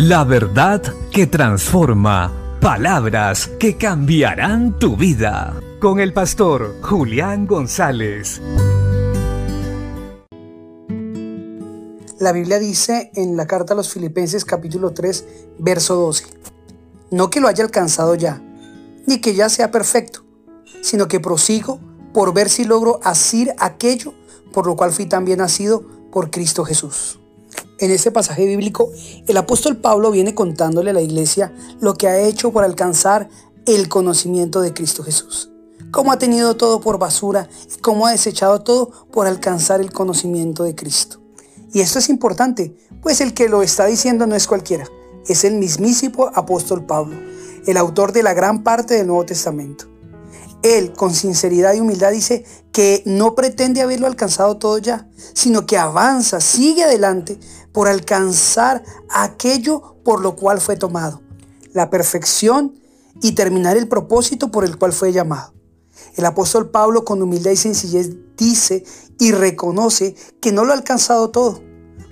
La verdad que transforma. Palabras que cambiarán tu vida. Con el pastor Julián González. La Biblia dice en la carta a los Filipenses capítulo 3, verso 12. No que lo haya alcanzado ya, ni que ya sea perfecto, sino que prosigo por ver si logro asir aquello por lo cual fui también nacido por Cristo Jesús. En este pasaje bíblico, el apóstol Pablo viene contándole a la iglesia lo que ha hecho por alcanzar el conocimiento de Cristo Jesús. Cómo ha tenido todo por basura y cómo ha desechado todo por alcanzar el conocimiento de Cristo. Y esto es importante, pues el que lo está diciendo no es cualquiera, es el mismísimo apóstol Pablo, el autor de la gran parte del Nuevo Testamento. Él, con sinceridad y humildad, dice que no pretende haberlo alcanzado todo ya, sino que avanza, sigue adelante por alcanzar aquello por lo cual fue tomado, la perfección y terminar el propósito por el cual fue llamado. El apóstol Pablo con humildad y sencillez dice y reconoce que no lo ha alcanzado todo.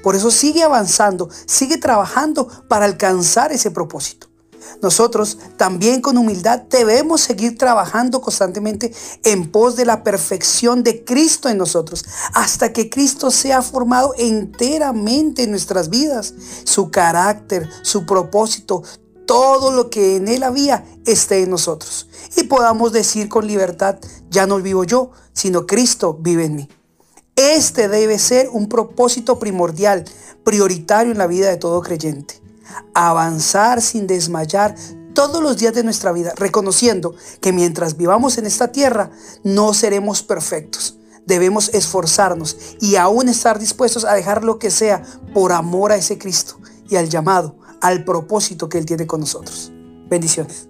Por eso sigue avanzando, sigue trabajando para alcanzar ese propósito. Nosotros también con humildad debemos seguir trabajando constantemente en pos de la perfección de Cristo en nosotros, hasta que Cristo sea formado enteramente en nuestras vidas. Su carácter, su propósito, todo lo que en Él había esté en nosotros. Y podamos decir con libertad, ya no vivo yo, sino Cristo vive en mí. Este debe ser un propósito primordial, prioritario en la vida de todo creyente avanzar sin desmayar todos los días de nuestra vida, reconociendo que mientras vivamos en esta tierra no seremos perfectos. Debemos esforzarnos y aún estar dispuestos a dejar lo que sea por amor a ese Cristo y al llamado, al propósito que Él tiene con nosotros. Bendiciones.